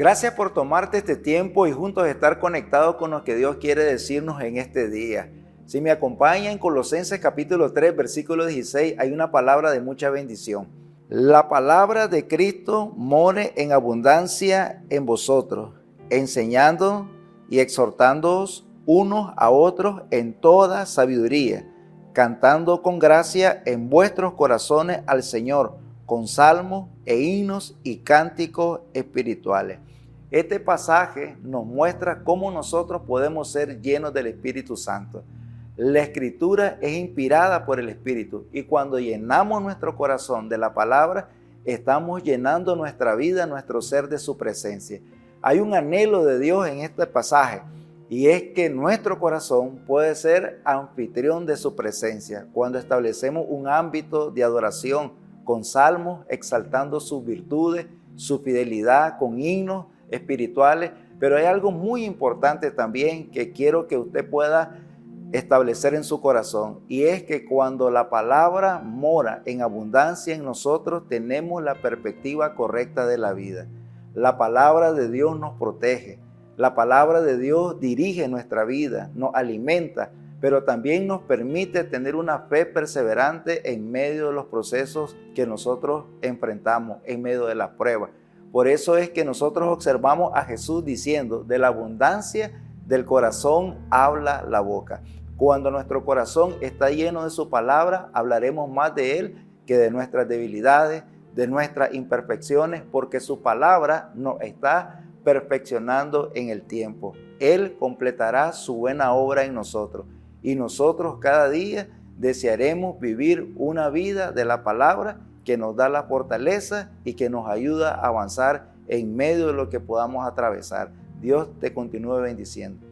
Gracias por tomarte este tiempo y juntos estar conectados con lo que Dios quiere decirnos en este día. Si me acompaña en Colosenses capítulo 3, versículo 16, hay una palabra de mucha bendición. La palabra de Cristo more en abundancia en vosotros, enseñando y exhortándoos unos a otros en toda sabiduría, cantando con gracia en vuestros corazones al Señor con salmos e himnos y cánticos espirituales. Este pasaje nos muestra cómo nosotros podemos ser llenos del Espíritu Santo. La escritura es inspirada por el Espíritu y cuando llenamos nuestro corazón de la palabra, estamos llenando nuestra vida, nuestro ser de su presencia. Hay un anhelo de Dios en este pasaje y es que nuestro corazón puede ser anfitrión de su presencia cuando establecemos un ámbito de adoración con salmos exaltando sus virtudes, su fidelidad, con himnos espirituales. Pero hay algo muy importante también que quiero que usted pueda establecer en su corazón y es que cuando la palabra mora en abundancia en nosotros tenemos la perspectiva correcta de la vida. La palabra de Dios nos protege, la palabra de Dios dirige nuestra vida, nos alimenta, pero también nos permite tener una fe perseverante en medio de los procesos que nosotros enfrentamos, en medio de las pruebas. Por eso es que nosotros observamos a Jesús diciendo, de la abundancia del corazón habla la boca. Cuando nuestro corazón está lleno de su palabra, hablaremos más de Él que de nuestras debilidades, de nuestras imperfecciones, porque su palabra nos está perfeccionando en el tiempo. Él completará su buena obra en nosotros y nosotros cada día desearemos vivir una vida de la palabra que nos da la fortaleza y que nos ayuda a avanzar en medio de lo que podamos atravesar. Dios te continúe bendiciendo.